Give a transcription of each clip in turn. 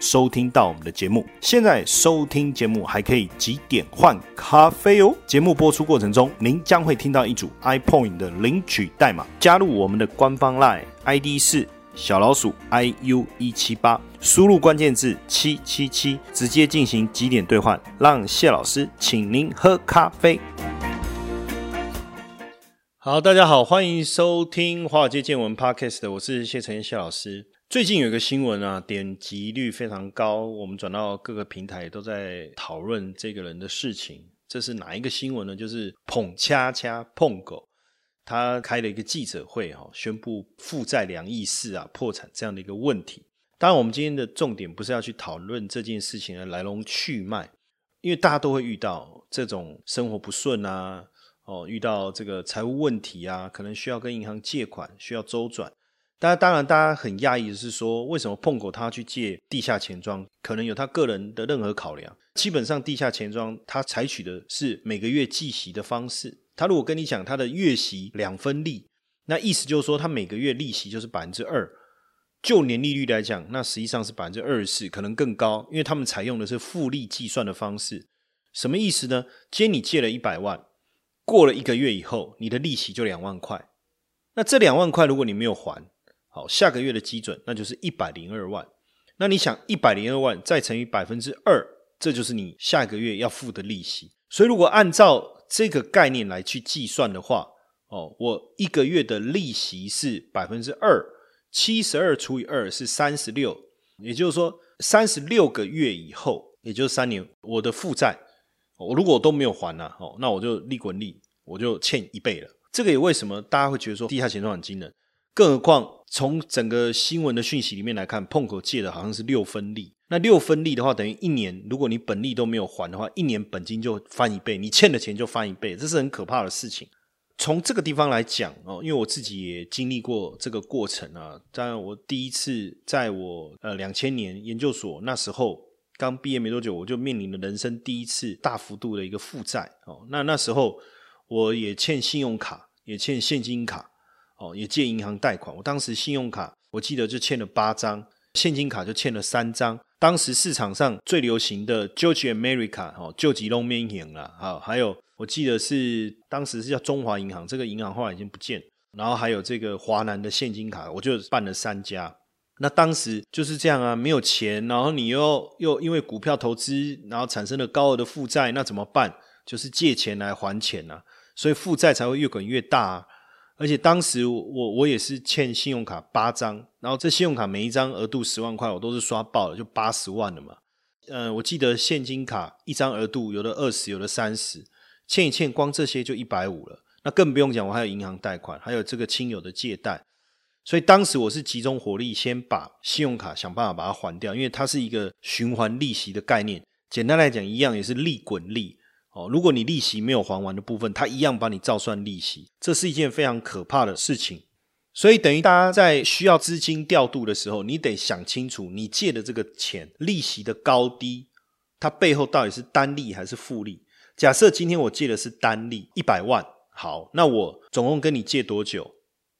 收听到我们的节目，现在收听节目还可以几点换咖啡哦。节目播出过程中，您将会听到一组 iPoint 的领取代码，加入我们的官方 Line ID 是小老鼠 iu 一七八，输入关键字七七七，直接进行几点兑换，让谢老师请您喝咖啡。好，大家好，欢迎收听华尔街见闻 Podcast，我是谢承彦谢老师。最近有一个新闻啊，点击率非常高，我们转到各个平台都在讨论这个人的事情。这是哪一个新闻呢？就是捧恰恰碰狗，他开了一个记者会哈，宣布负债两亿四啊，破产这样的一个问题。当然，我们今天的重点不是要去讨论这件事情的来龙去脉，因为大家都会遇到这种生活不顺啊，哦，遇到这个财务问题啊，可能需要跟银行借款，需要周转。大家当然，大家很讶异的是说，为什么碰狗他去借地下钱庄，可能有他个人的任何考量。基本上，地下钱庄他采取的是每个月计息的方式。他如果跟你讲他的月息两分利，那意思就是说他每个月利息就是百分之二。就年利率来讲，那实际上是百分之二十四，可能更高，因为他们采用的是复利计算的方式。什么意思呢？今天你借了一百万，过了一个月以后，你的利息就两万块。那这两万块，如果你没有还，好，下个月的基准那就是一百零二万。那你想一百零二万再乘以百分之二，这就是你下个月要付的利息。所以如果按照这个概念来去计算的话，哦，我一个月的利息是百分之二，七十二除以二是三十六，也就是说三十六个月以后，也就是三年，我的负债，我如果都没有还呢，哦，那我就利滚利，我就欠一倍了。这个也为什么大家会觉得说地下钱庄很惊人？更何况，从整个新闻的讯息里面来看，碰口借的好像是六分利。那六分利的话，等于一年，如果你本利都没有还的话，一年本金就翻一倍，你欠的钱就翻一倍，这是很可怕的事情。从这个地方来讲哦，因为我自己也经历过这个过程啊。当然，我第一次在我呃两千年研究所那时候刚毕业没多久，我就面临了人生第一次大幅度的一个负债哦。那那时候我也欠信用卡，也欠现金卡。哦，也借银行贷款。我当时信用卡我记得就欠了八张，现金卡就欠了三张。当时市场上最流行的旧吉 America 哦，救急龙面银了啊，还有我记得是当时是叫中华银行，这个银行后来已经不见。然后还有这个华南的现金卡，我就办了三家。那当时就是这样啊，没有钱，然后你又又因为股票投资，然后产生了高额的负债，那怎么办？就是借钱来还钱呐，所以负债才会越滚越大。而且当时我我也是欠信用卡八张，然后这信用卡每一张额度十万块，我都是刷爆了，就八十万了嘛。嗯，我记得现金卡一张额度有的二十，有的三十，欠一欠光这些就一百五了。那更不用讲，我还有银行贷款，还有这个亲友的借贷。所以当时我是集中火力，先把信用卡想办法把它还掉，因为它是一个循环利息的概念。简单来讲，一样也是利滚利。哦，如果你利息没有还完的部分，他一样帮你照算利息，这是一件非常可怕的事情。所以等于大家在需要资金调度的时候，你得想清楚，你借的这个钱利息的高低，它背后到底是单利还是复利？假设今天我借的是单利一百万，好，那我总共跟你借多久？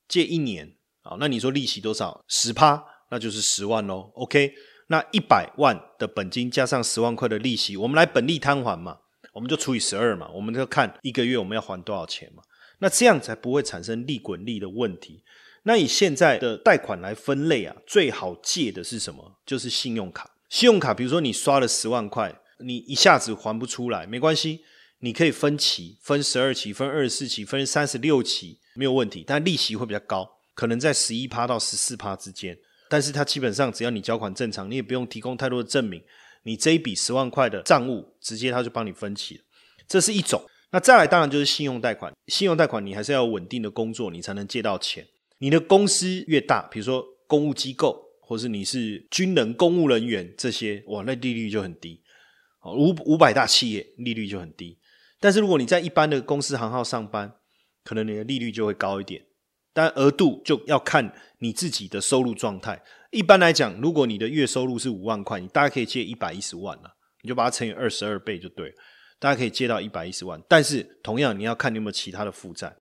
借一年，好，那你说利息多少？十趴，那就是十万喽。OK，那一百万的本金加上十万块的利息，我们来本利摊还嘛？我们就除以十二嘛，我们就看一个月我们要还多少钱嘛，那这样才不会产生利滚利的问题。那以现在的贷款来分类啊，最好借的是什么？就是信用卡。信用卡，比如说你刷了十万块，你一下子还不出来，没关系，你可以分期，分十二期，分二十四期，分三十六期，没有问题。但利息会比较高，可能在十一趴到十四趴之间。但是它基本上只要你缴款正常，你也不用提供太多的证明。你这一笔十万块的账务，直接他就帮你分期了，这是一种。那再来，当然就是信用贷款。信用贷款你还是要稳定的工作，你才能借到钱。你的公司越大，比如说公务机构，或是你是军人、公务人员这些，哇，那利率就很低。五五百大企业利率就很低。但是如果你在一般的公司行号上班，可能你的利率就会高一点。但额度就要看你自己的收入状态。一般来讲，如果你的月收入是五万块，你大概可以借一百一十万了，你就把它乘以二十二倍就对了，大家可以借到一百一十万。但是同样，你要看你有没有其他的负债，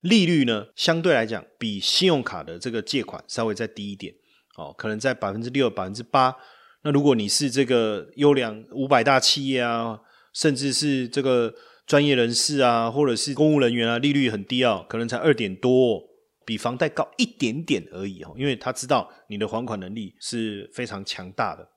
利率呢相对来讲比信用卡的这个借款稍微再低一点，哦，可能在百分之六、百分之八。那如果你是这个优良五百大企业啊，甚至是这个专业人士啊，或者是公务人员啊，利率很低啊，可能才二点多。比房贷高一点点而已哦，因为他知道你的还款能力是非常强大的。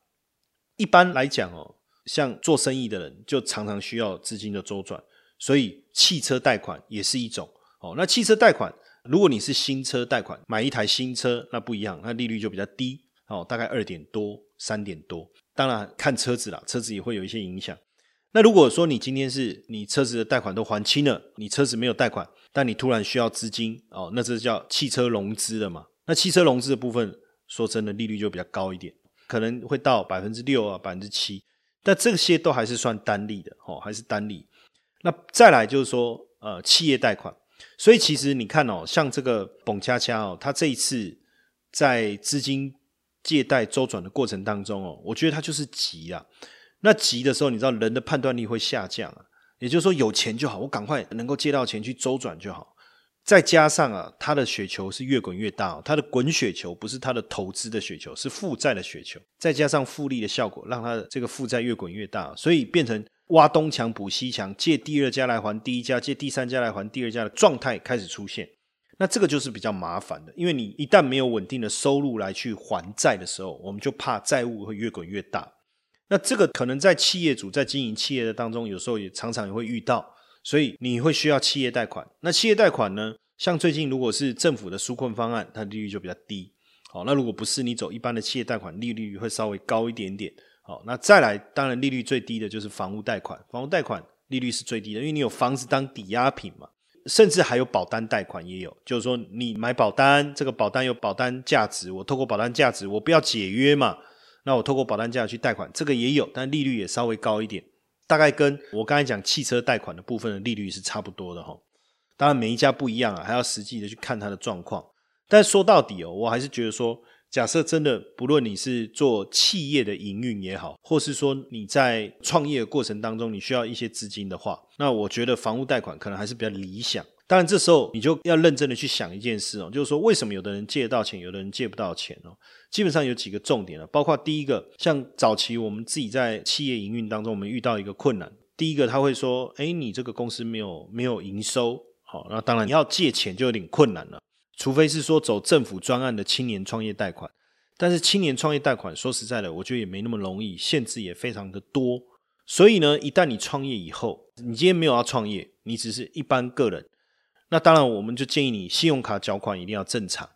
一般来讲哦，像做生意的人就常常需要资金的周转，所以汽车贷款也是一种哦。那汽车贷款，如果你是新车贷款，买一台新车，那不一样，那利率就比较低哦，大概二点多、三点多。当然看车子啦，车子也会有一些影响。那如果说你今天是你车子的贷款都还清了，你车子没有贷款。但你突然需要资金哦，那这叫汽车融资了嘛？那汽车融资的部分，说真的，利率就比较高一点，可能会到百分之六啊，百分之七。但这些都还是算单利的哦，还是单利。那再来就是说，呃，企业贷款。所以其实你看哦，像这个董恰恰哦，他这一次在资金借贷周转的过程当中哦，我觉得他就是急啊。那急的时候，你知道人的判断力会下降啊。也就是说，有钱就好，我赶快能够借到钱去周转就好。再加上啊，他的雪球是越滚越大，他的滚雪球不是他的投资的雪球，是负债的雪球。再加上复利的效果，让他的这个负债越滚越大，所以变成挖东墙补西墙，借第二家来还第一家，借第三家来还第二家的状态开始出现。那这个就是比较麻烦的，因为你一旦没有稳定的收入来去还债的时候，我们就怕债务会越滚越大。那这个可能在企业主在经营企业的当中，有时候也常常也会遇到，所以你会需要企业贷款。那企业贷款呢，像最近如果是政府的纾困方案，它利率就比较低。好，那如果不是你走一般的企业贷款，利率会稍微高一点点。好，那再来，当然利率最低的就是房屋贷款，房屋贷款利率是最低的，因为你有房子当抵押品嘛，甚至还有保单贷款也有，就是说你买保单，这个保单有保单价值，我透过保单价值，我不要解约嘛。那我透过保单价去贷款，这个也有，但利率也稍微高一点，大概跟我刚才讲汽车贷款的部分的利率是差不多的哈。当然每一家不一样啊，还要实际的去看它的状况。但说到底哦，我还是觉得说，假设真的不论你是做企业的营运也好，或是说你在创业的过程当中你需要一些资金的话，那我觉得房屋贷款可能还是比较理想。当然，这时候你就要认真的去想一件事哦，就是说为什么有的人借得到钱，有的人借不到钱哦？基本上有几个重点了，包括第一个，像早期我们自己在企业营运当中，我们遇到一个困难，第一个他会说：“哎，你这个公司没有没有营收，好，那当然你要借钱就有点困难了，除非是说走政府专案的青年创业贷款，但是青年创业贷款说实在的，我觉得也没那么容易，限制也非常的多。所以呢，一旦你创业以后，你今天没有要创业，你只是一般个人。”那当然，我们就建议你信用卡缴款一定要正常，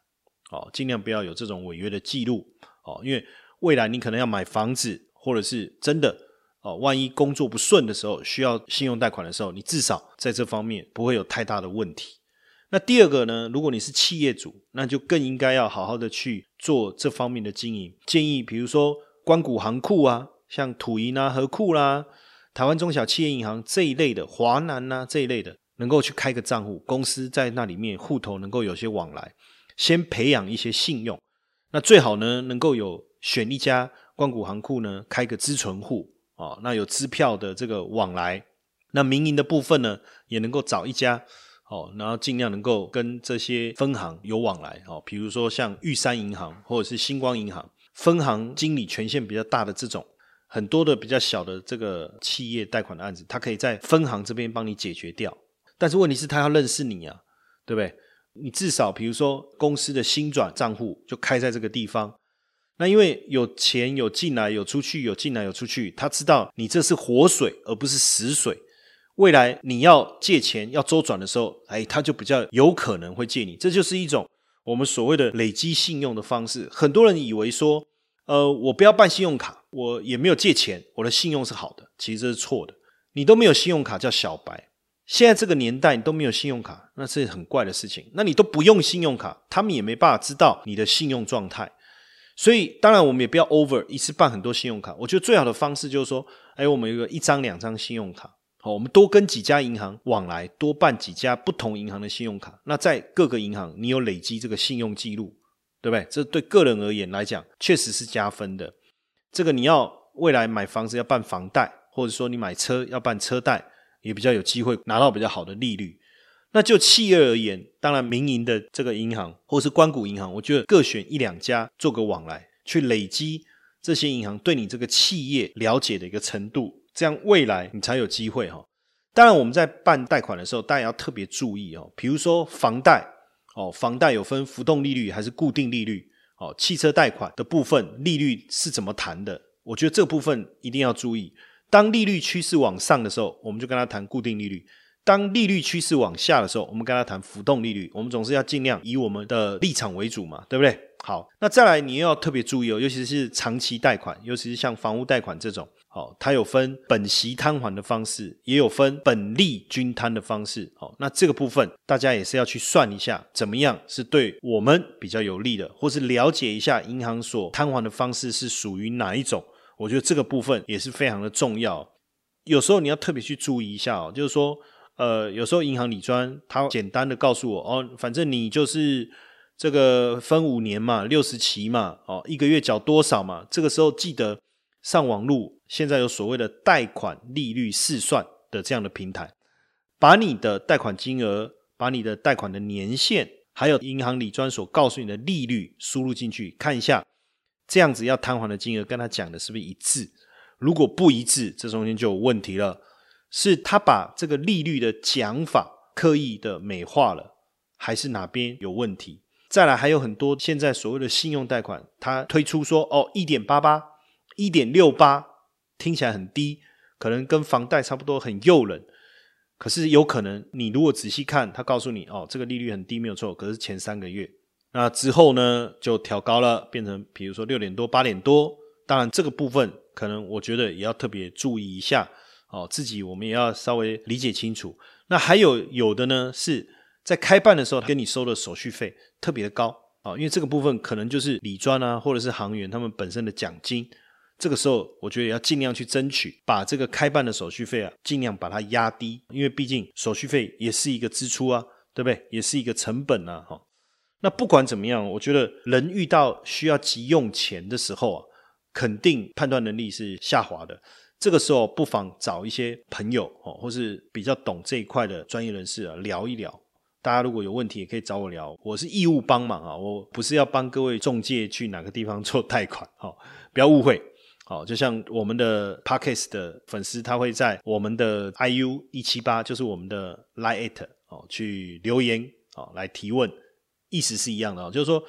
哦，尽量不要有这种违约的记录，哦，因为未来你可能要买房子，或者是真的哦，万一工作不顺的时候需要信用贷款的时候，你至少在这方面不会有太大的问题。那第二个呢，如果你是企业主，那就更应该要好好的去做这方面的经营。建议比如说关谷行库啊，像土银啊、和库啦、台湾中小企业银行这一类的，华南呐这一类的。能够去开个账户，公司在那里面户头能够有些往来，先培养一些信用。那最好呢，能够有选一家光谷行库呢，开个资存户啊，那有支票的这个往来。那民营的部分呢，也能够找一家哦，然后尽量能够跟这些分行有往来哦，比如说像玉山银行或者是星光银行，分行经理权限比较大的这种，很多的比较小的这个企业贷款的案子，他可以在分行这边帮你解决掉。但是问题是，他要认识你啊，对不对？你至少比如说公司的新转账户就开在这个地方，那因为有钱有进来有出去有进来有出去，他知道你这是活水而不是死水。未来你要借钱要周转的时候，哎，他就比较有可能会借你。这就是一种我们所谓的累积信用的方式。很多人以为说，呃，我不要办信用卡，我也没有借钱，我的信用是好的，其实这是错的。你都没有信用卡叫小白。现在这个年代，你都没有信用卡，那是很怪的事情。那你都不用信用卡，他们也没办法知道你的信用状态。所以，当然我们也不要 over 一次办很多信用卡。我觉得最好的方式就是说，哎，我们有个一张两张信用卡，好，我们多跟几家银行往来，多办几家不同银行的信用卡。那在各个银行，你有累积这个信用记录，对不对？这对个人而言来讲，确实是加分的。这个你要未来买房子要办房贷，或者说你买车要办车贷，也比较有机会拿到比较好的利率。那就企业而言，当然民营的这个银行或是关谷银行，我觉得各选一两家做个往来，去累积这些银行对你这个企业了解的一个程度。这样未来你才有机会哈。当然我们在办贷款的时候，大家要特别注意哦。比如说房贷哦，房贷有分浮动利率还是固定利率哦。汽车贷款的部分利率是怎么谈的？我觉得这部分一定要注意。当利率趋势往上的时候，我们就跟他谈固定利率；当利率趋势往下的时候，我们跟他谈浮动利率。我们总是要尽量以我们的立场为主嘛，对不对？好，那再来你又要特别注意哦，尤其是长期贷款，尤其是像房屋贷款这种。哦，它有分本息摊还的方式，也有分本利均摊的方式。哦，那这个部分大家也是要去算一下，怎么样是对我们比较有利的，或是了解一下银行所摊还的方式是属于哪一种。我觉得这个部分也是非常的重要。有时候你要特别去注意一下哦，就是说，呃，有时候银行理专他简单的告诉我，哦，反正你就是这个分五年嘛，六十期嘛，哦，一个月缴多少嘛，这个时候记得。上网路现在有所谓的贷款利率试算的这样的平台，把你的贷款金额、把你的贷款的年限，还有银行理专所告诉你的利率输入进去，看一下这样子要摊还的金额跟他讲的是不是一致？如果不一致，这中间就有问题了，是他把这个利率的讲法刻意的美化了，还是哪边有问题？再来还有很多现在所谓的信用贷款，他推出说哦一点八八。一点六八听起来很低，可能跟房贷差不多，很诱人。可是有可能，你如果仔细看，他告诉你哦，这个利率很低，没有错。可是前三个月，那之后呢，就调高了，变成比如说六点多、八点多。当然，这个部分可能我觉得也要特别注意一下哦，自己我们也要稍微理解清楚。那还有有的呢，是在开办的时候跟你收的手续费特别的高啊，因为这个部分可能就是理专啊，或者是行员他们本身的奖金。这个时候，我觉得要尽量去争取，把这个开办的手续费啊，尽量把它压低，因为毕竟手续费也是一个支出啊，对不对？也是一个成本啊，哈。那不管怎么样，我觉得人遇到需要急用钱的时候啊，肯定判断能力是下滑的。这个时候，不妨找一些朋友哦，或是比较懂这一块的专业人士啊，聊一聊。大家如果有问题，也可以找我聊，我是义务帮忙啊，我不是要帮各位中介去哪个地方做贷款，哈，不要误会。好，就像我们的 Parkes 的粉丝，他会在我们的 IU 一七八，就是我们的 Line at 哦，去留言哦，来提问，意思是一样的哦。就是说，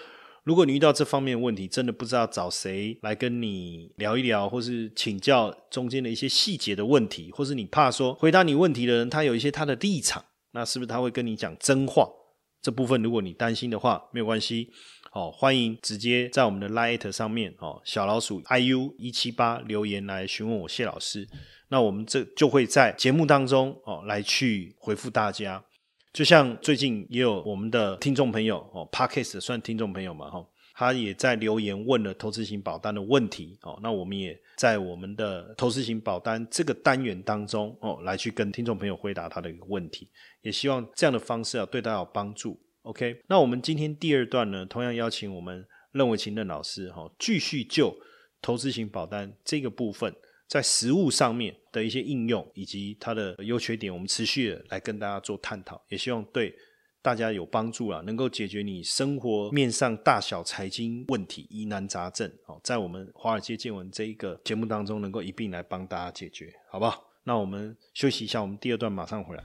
如果你遇到这方面问题，真的不知道找谁来跟你聊一聊，或是请教中间的一些细节的问题，或是你怕说回答你问题的人他有一些他的立场，那是不是他会跟你讲真话？这部分如果你担心的话，没有关系。哦，欢迎直接在我们的 Light 上面哦，小老鼠 iu 一七八留言来询问我谢老师，那我们这就会在节目当中哦来去回复大家。就像最近也有我们的听众朋友哦，Parkes 算听众朋友嘛哈，他也在留言问了投资型保单的问题哦，那我们也在我们的投资型保单这个单元当中哦，来去跟听众朋友回答他的一个问题，也希望这样的方式啊对大家有帮助。OK，那我们今天第二段呢，同样邀请我们任伟琴任老师哈，继续就投资型保单这个部分，在实物上面的一些应用以及它的优缺点，我们持续的来跟大家做探讨，也希望对大家有帮助啊，能够解决你生活面上大小财经问题疑难杂症哦，在我们华尔街见闻这一个节目当中，能够一并来帮大家解决，好不好？那我们休息一下，我们第二段马上回来。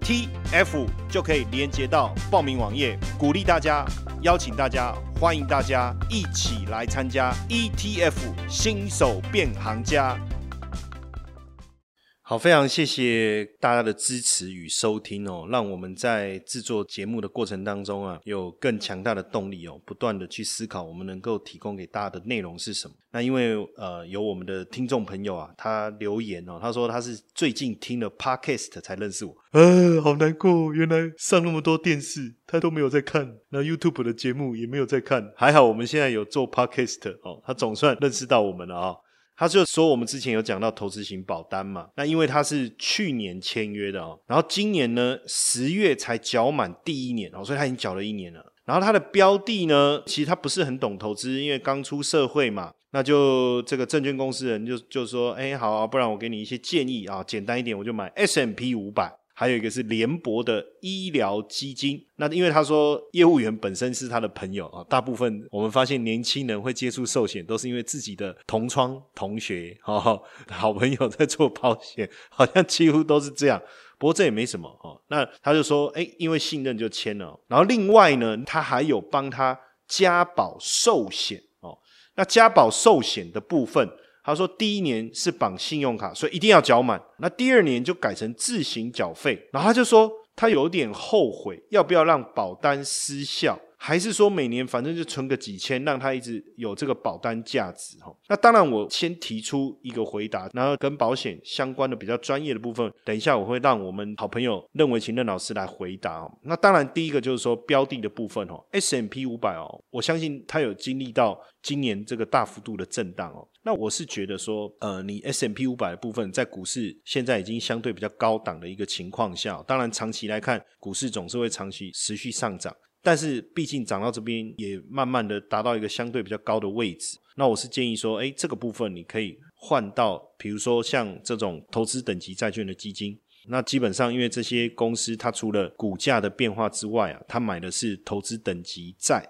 T F 就可以连接到报名网页，鼓励大家。邀请大家，欢迎大家一起来参加 ETF 新手变行家。好，非常谢谢大家的支持与收听哦，让我们在制作节目的过程当中啊，有更强大的动力哦，不断的去思考我们能够提供给大家的内容是什么。那因为呃，有我们的听众朋友啊，他留言哦，他说他是最近听了 Podcast 才认识我，啊，好难过，原来上那么多电视他都没有在看，那 YouTube 的节目也没有在看，还好我们现在有做 Podcast 哦，他总算认识到我们了啊。他就说，我们之前有讲到投资型保单嘛，那因为他是去年签约的哦，然后今年呢十月才缴满第一年哦，所以他已经缴了一年了。然后他的标的呢，其实他不是很懂投资，因为刚出社会嘛，那就这个证券公司人就就说，哎，好啊，不然我给你一些建议啊，简单一点，我就买 S M P 五百。还有一个是联博的医疗基金，那因为他说业务员本身是他的朋友啊，大部分我们发现年轻人会接触寿险，都是因为自己的同窗同学、哦、好朋友在做保险，好像几乎都是这样。不过这也没什么哦。那他就说，哎，因为信任就签了。然后另外呢，他还有帮他加保寿险哦。那加保寿险的部分。他说：“第一年是绑信用卡，所以一定要缴满。那第二年就改成自行缴费。然后他就说，他有点后悔，要不要让保单失效？”还是说每年反正就存个几千，让他一直有这个保单价值哈。那当然，我先提出一个回答，然后跟保险相关的比较专业的部分，等一下我会让我们好朋友任维琴任老师来回答哦。那当然，第一个就是说标的的部分哦，S M P 五百哦，我相信他有经历到今年这个大幅度的震荡哦。那我是觉得说，呃，你 S M P 五百的部分在股市现在已经相对比较高档的一个情况下，当然长期来看，股市总是会长期持续上涨。但是毕竟涨到这边也慢慢的达到一个相对比较高的位置，那我是建议说，哎，这个部分你可以换到，比如说像这种投资等级债券的基金，那基本上因为这些公司它除了股价的变化之外啊，它买的是投资等级债，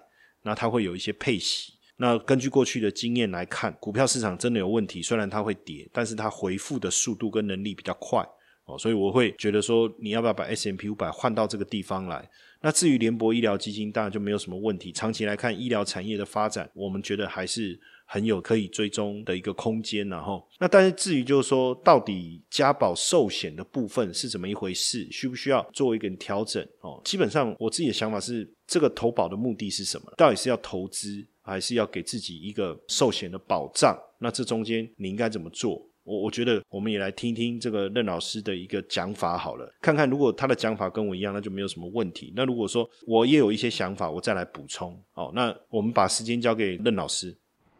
那它会有一些配息。那根据过去的经验来看，股票市场真的有问题，虽然它会跌，但是它回复的速度跟能力比较快哦，所以我会觉得说，你要不要把 S M P 五百换到这个地方来？那至于联博医疗基金，当然就没有什么问题。长期来看，医疗产业的发展，我们觉得还是很有可以追踪的一个空间。然后，那但是至于就是说，到底加保寿险的部分是怎么一回事，需不需要做一个调整？哦，基本上我自己的想法是，这个投保的目的是什么？到底是要投资，还是要给自己一个寿险的保障？那这中间你应该怎么做？我我觉得我们也来听听这个任老师的一个讲法好了，看看如果他的讲法跟我一样，那就没有什么问题。那如果说我也有一些想法，我再来补充。好，那我们把时间交给任老师。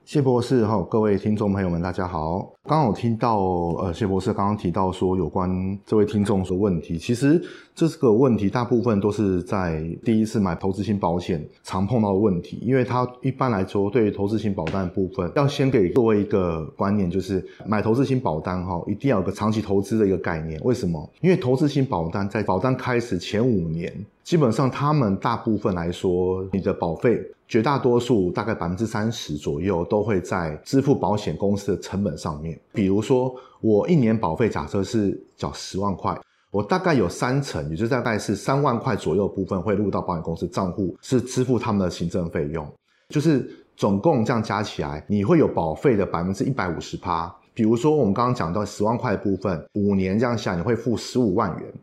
谢博士哈，各位听众朋友们，大家好。刚好听到呃，谢博士刚刚提到说有关这位听众的问题，其实这个问题大部分都是在第一次买投资型保险常碰到的问题，因为他一般来说对于投资型保单的部分，要先给各位一个观念，就是买投资型保单哈，一定要有个长期投资的一个概念。为什么？因为投资型保单在保单开始前五年。基本上，他们大部分来说，你的保费绝大多数大概百分之三十左右都会在支付保险公司的成本上面。比如说，我一年保费假设是缴十万块，我大概有三成，也就是大概是三万块左右部分会入到保险公司账户，是支付他们的行政费用。就是总共这样加起来，你会有保费的百分之一百五十趴。比如说，我们刚刚讲到十万块部分，五年这样下，你会付十五万元。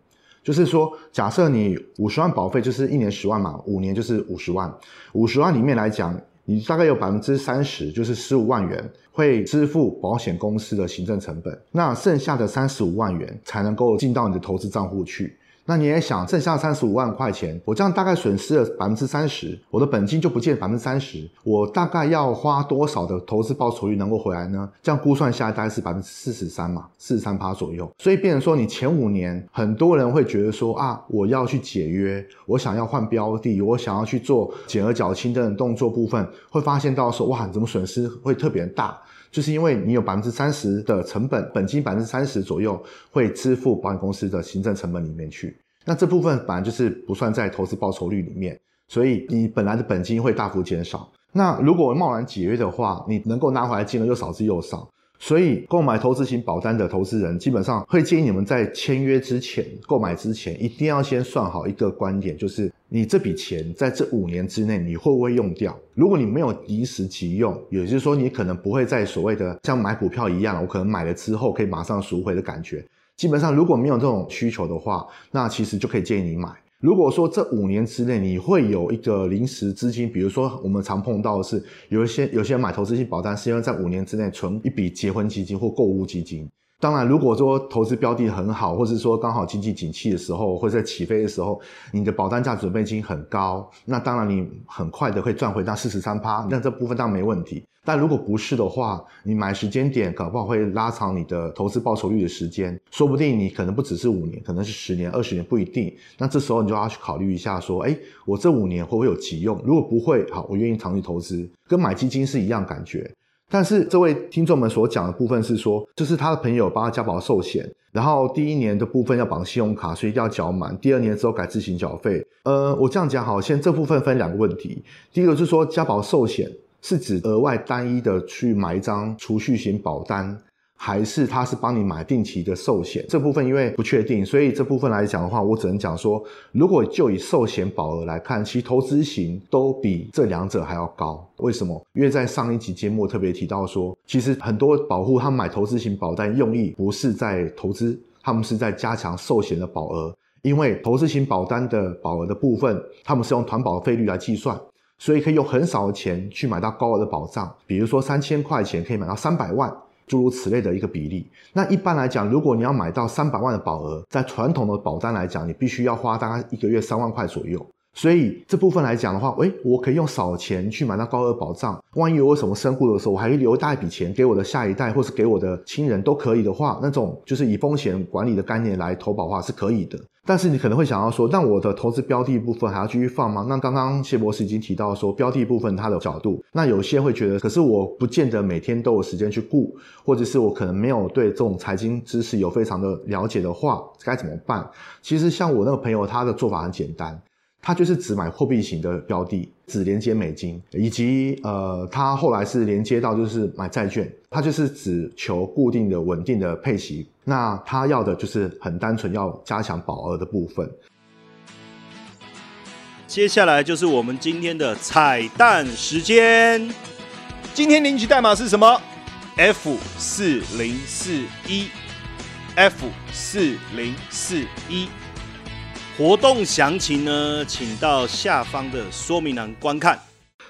就是说，假设你五十万保费，就是一年十万嘛，五年就是五十万。五十万里面来讲，你大概有百分之三十，就是十五万元会支付保险公司的行政成本，那剩下的三十五万元才能够进到你的投资账户去。那你也想剩下三十五万块钱，我这样大概损失了百分之三十，我的本金就不见百分之三十，我大概要花多少的投资报酬率能够回来呢？这样估算下来大概是百分之四十三嘛，四十三趴左右。所以变成说，你前五年很多人会觉得说啊，我要去解约，我想要换标的，我想要去做减额缴清等动作部分，会发现到说哇，怎么损失会特别大？就是因为你有百分之三十的成本，本金百分之三十左右会支付保险公司的行政成本里面去，那这部分本来就是不算在投资报酬率里面，所以你本来的本金会大幅减少。那如果贸然解约的话，你能够拿回来金额又少之又少。所以，购买投资型保单的投资人，基本上会建议你们在签约之前、购买之前，一定要先算好一个观点，就是你这笔钱在这五年之内，你会不会用掉？如果你没有及时急用，也就是说，你可能不会在所谓的像买股票一样，我可能买了之后可以马上赎回的感觉。基本上如果没有这种需求的话，那其实就可以建议你买。如果说这五年之内你会有一个临时资金，比如说我们常碰到的是有一些有些人买投资性保单是因为在五年之内存一笔结婚基金或购物基金。当然，如果说投资标的很好，或者说刚好经济景气的时候，或者在起飞的时候，你的保单价准备金很高，那当然你很快的会赚回到四十三趴，那这部分当然没问题。但如果不是的话，你买时间点搞不好会拉长你的投资报酬率的时间，说不定你可能不只是五年，可能是十年、二十年不一定。那这时候你就要去考虑一下，说，哎，我这五年会不会有急用？如果不会，好，我愿意长期投资，跟买基金是一样感觉。但是这位听众们所讲的部分是说，就是他的朋友帮他加保寿险，然后第一年的部分要绑信用卡，所以一定要缴满。第二年之后改自行缴费。呃，我这样讲好，先这部分分两个问题。第一个就是说，加保寿险是指额外单一的去买一张储蓄型保单。还是他是帮你买定期的寿险，这部分因为不确定，所以这部分来讲的话，我只能讲说，如果就以寿险保额来看，其实投资型都比这两者还要高。为什么？因为在上一集节目特别提到说，其实很多保护他买投资型保单用意不是在投资，他们是在加强寿险的保额。因为投资型保单的保额的部分，他们是用团保费率来计算，所以可以用很少的钱去买到高额的保障，比如说三千块钱可以买到三百万。诸如此类的一个比例，那一般来讲，如果你要买到三百万的保额，在传统的保单来讲，你必须要花大概一个月三万块左右。所以这部分来讲的话，诶，我可以用少钱去买到高额保障。万一有什么身故的时候，我还可以留大一笔钱给我的下一代，或是给我的亲人都可以的话，那种就是以风险管理的概念来投保的话是可以的。但是你可能会想要说，那我的投资标的部分还要继续放吗？那刚刚谢博士已经提到说，标的部分它的角度，那有些会觉得，可是我不见得每天都有时间去顾，或者是我可能没有对这种财经知识有非常的了解的话，该怎么办？其实像我那个朋友，他的做法很简单。他就是只买货币型的标的，只连接美金，以及呃，他后来是连接到就是买债券，他就是只求固定的稳定的配息。那他要的就是很单纯要加强保额的部分。接下来就是我们今天的彩蛋时间，今天领取代码是什么？F 四零四一，F 四零四一。活动详情呢，请到下方的说明栏观看。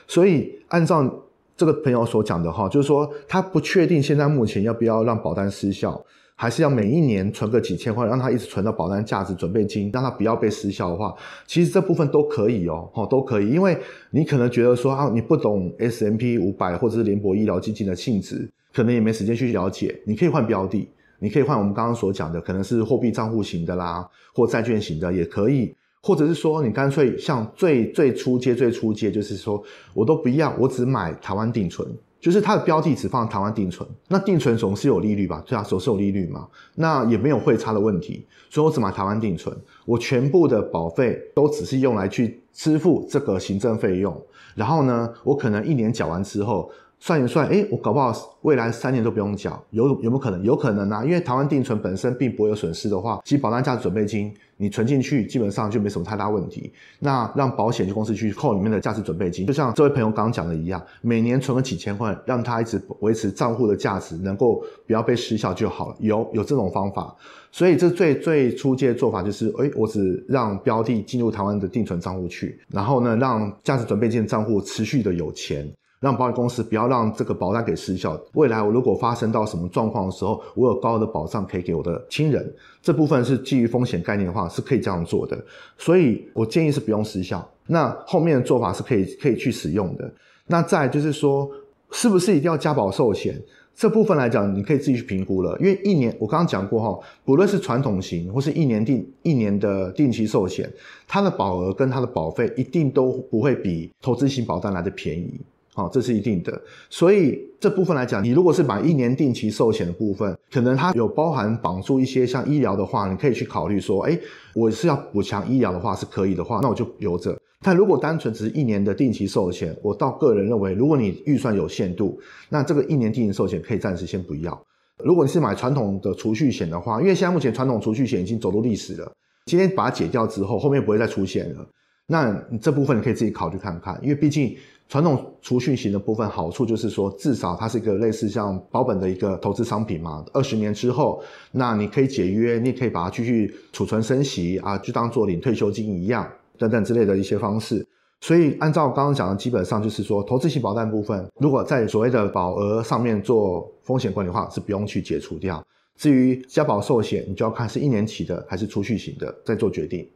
所以，按照这个朋友所讲的哈，就是说他不确定现在目前要不要让保单失效，还是要每一年存个几千块，让他一直存到保单价值准备金，让他不要被失效的话，其实这部分都可以哦，哈，都可以。因为你可能觉得说啊，你不懂 S M P 五百或者是联博医疗基金的性质，可能也没时间去了解，你可以换标的。你可以换我们刚刚所讲的，可能是货币账户型的啦，或债券型的也可以，或者是说你干脆像最最初阶、最初阶，就是说我都不要，我只买台湾定存，就是它的标的只放台湾定存。那定存总是有利率吧？对啊，总是有利率嘛，那也没有汇差的问题，所以我只买台湾定存，我全部的保费都只是用来去支付这个行政费用，然后呢，我可能一年缴完之后。算一算，哎，我搞不好未来三年都不用缴，有有没有可能？有可能啊，因为台湾定存本身并不会有损失的话，其实保单价值准备金你存进去，基本上就没什么太大问题。那让保险公司去扣里面的价值准备金，就像这位朋友刚刚讲的一样，每年存个几千块，让他一直维持账户的价值，能够不要被失效就好了。有有这种方法，所以这最最初阶的做法就是，哎，我只让标的进入台湾的定存账户去，然后呢，让价值准备金账户持续的有钱。让保险公司不要让这个保单给失效。未来我如果发生到什么状况的时候，我有高额的保障可以给我的亲人。这部分是基于风险概念的话，是可以这样做的。所以我建议是不用失效。那后面的做法是可以可以去使用的。那再就是说，是不是一定要加保寿险？这部分来讲，你可以自己去评估了。因为一年我刚刚讲过哈，不论是传统型或是一年定一年的定期寿险，它的保额跟它的保费一定都不会比投资型保单来的便宜。好，这是一定的。所以这部分来讲，你如果是买一年定期寿险的部分，可能它有包含绑住一些像医疗的话，你可以去考虑说，哎，我是要补强医疗的话是可以的话，那我就留着。但如果单纯只是一年的定期寿险，我倒个人认为，如果你预算有限度，那这个一年定期寿险可以暂时先不要。如果你是买传统的储蓄险的话，因为现在目前传统储蓄险已经走入历史了，今天把它解掉之后，后面不会再出现了。那你这部分你可以自己考虑看看，因为毕竟传统储蓄型的部分好处就是说，至少它是一个类似像保本的一个投资商品嘛。二十年之后，那你可以解约，你也可以把它继续储存升息啊，就当做领退休金一样等等之类的一些方式。所以按照刚刚讲的，基本上就是说，投资型保单部分，如果在所谓的保额上面做风险管理的话，是不用去解除掉。至于加保寿险，你就要看是一年期的还是储蓄型的，再做决定。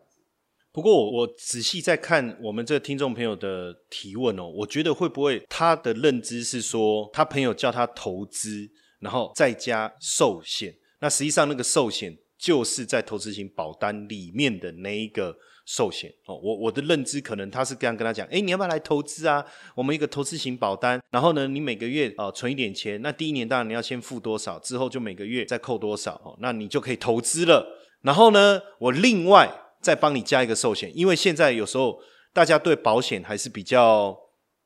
不过我我仔细在看我们这个听众朋友的提问哦，我觉得会不会他的认知是说，他朋友叫他投资，然后再加寿险，那实际上那个寿险就是在投资型保单里面的那一个寿险哦。我我的认知可能他是这样跟他讲，哎，你要不要来投资啊？我们一个投资型保单，然后呢，你每个月啊存一点钱，那第一年当然你要先付多少，之后就每个月再扣多少哦，那你就可以投资了。然后呢，我另外。再帮你加一个寿险，因为现在有时候大家对保险还是比较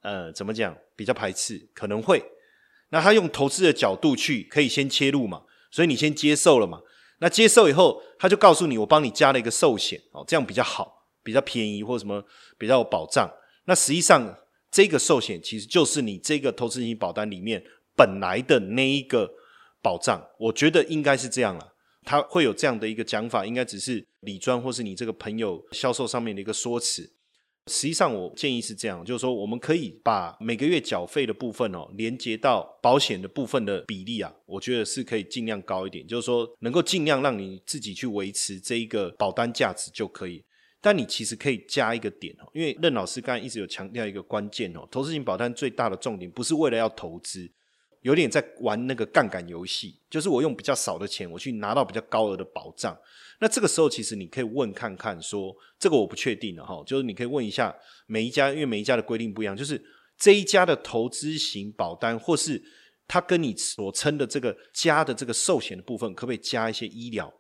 呃怎么讲比较排斥，可能会那他用投资的角度去可以先切入嘛，所以你先接受了嘛，那接受以后他就告诉你我帮你加了一个寿险哦，这样比较好，比较便宜或什么比较有保障。那实际上这个寿险其实就是你这个投资型保单里面本来的那一个保障，我觉得应该是这样了。他会有这样的一个讲法，应该只是李专或是你这个朋友销售上面的一个说辞。实际上，我建议是这样，就是说，我们可以把每个月缴费的部分哦，连接到保险的部分的比例啊，我觉得是可以尽量高一点，就是说，能够尽量让你自己去维持这一个保单价值就可以。但你其实可以加一个点哦，因为任老师刚才一直有强调一个关键哦，投资型保单最大的重点不是为了要投资。有点在玩那个杠杆游戏，就是我用比较少的钱，我去拿到比较高额的保障。那这个时候，其实你可以问看看，说这个我不确定了哈，就是你可以问一下每一家，因为每一家的规定不一样，就是这一家的投资型保单，或是他跟你所称的这个加的这个寿险的部分，可不可以加一些医疗？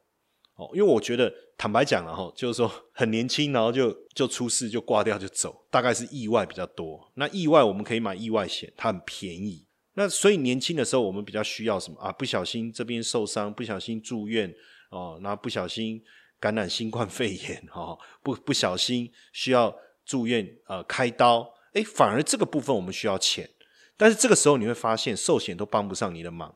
哦，因为我觉得坦白讲了哈，就是说很年轻，然后就就出事就挂掉就走，大概是意外比较多。那意外我们可以买意外险，它很便宜。那所以年轻的时候，我们比较需要什么啊？不小心这边受伤，不小心住院哦，然后不小心感染新冠肺炎哈，不不小心需要住院呃开刀，哎，反而这个部分我们需要钱，但是这个时候你会发现寿险都帮不上你的忙，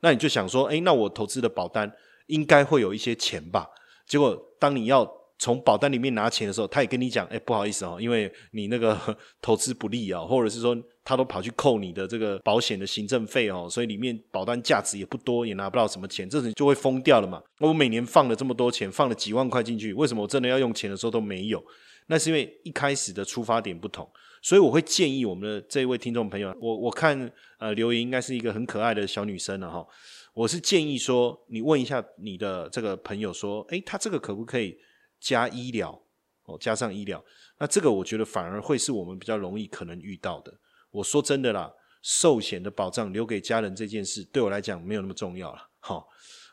那你就想说，哎，那我投资的保单应该会有一些钱吧？结果当你要。从保单里面拿钱的时候，他也跟你讲：“哎，不好意思哦，因为你那个 投资不利啊，或者是说他都跑去扣你的这个保险的行政费哦，所以里面保单价值也不多，也拿不到什么钱，这人就会疯掉了嘛。我每年放了这么多钱，放了几万块进去，为什么我真的要用钱的时候都没有？那是因为一开始的出发点不同，所以我会建议我们的这位听众朋友，我我看呃留言应该是一个很可爱的小女生了哈，我是建议说你问一下你的这个朋友说，哎，他这个可不可以？加医疗哦，加上医疗，那这个我觉得反而会是我们比较容易可能遇到的。我说真的啦，寿险的保障留给家人这件事，对我来讲没有那么重要了。哈，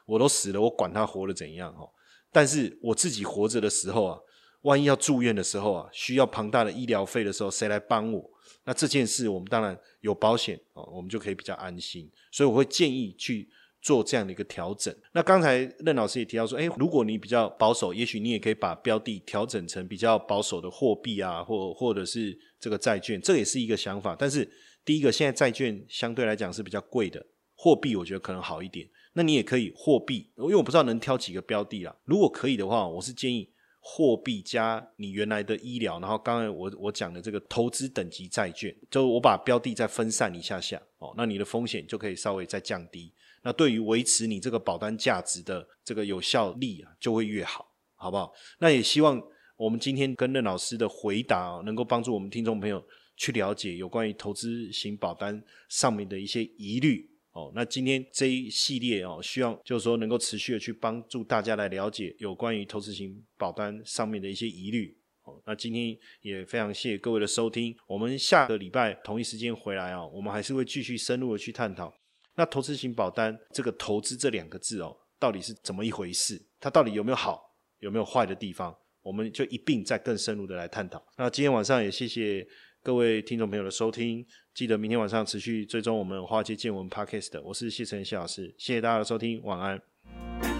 我都死了，我管他活的怎样哈。但是我自己活着的时候啊，万一要住院的时候啊，需要庞大的医疗费的时候，谁来帮我？那这件事我们当然有保险哦，我们就可以比较安心。所以我会建议去。做这样的一个调整。那刚才任老师也提到说，哎，如果你比较保守，也许你也可以把标的调整成比较保守的货币啊，或或者是这个债券，这也是一个想法。但是第一个，现在债券相对来讲是比较贵的，货币我觉得可能好一点。那你也可以货币，因为我不知道能挑几个标的啦。如果可以的话，我是建议货币加你原来的医疗，然后刚才我我讲的这个投资等级债券，就我把标的再分散一下下哦，那你的风险就可以稍微再降低。那对于维持你这个保单价值的这个有效力啊，就会越好，好不好？那也希望我们今天跟任老师的回答，能够帮助我们听众朋友去了解有关于投资型保单上面的一些疑虑哦。那今天这一系列哦，希望就是说能够持续的去帮助大家来了解有关于投资型保单上面的一些疑虑哦。那今天也非常谢谢各位的收听，我们下个礼拜同一时间回来啊，我们还是会继续深入的去探讨。那投资型保单这个“投资”这两个字哦，到底是怎么一回事？它到底有没有好，有没有坏的地方？我们就一并再更深入的来探讨。那今天晚上也谢谢各位听众朋友的收听，记得明天晚上持续追踪我们华尔街见闻 Podcast。我是谢晨谢老师，谢谢大家的收听，晚安。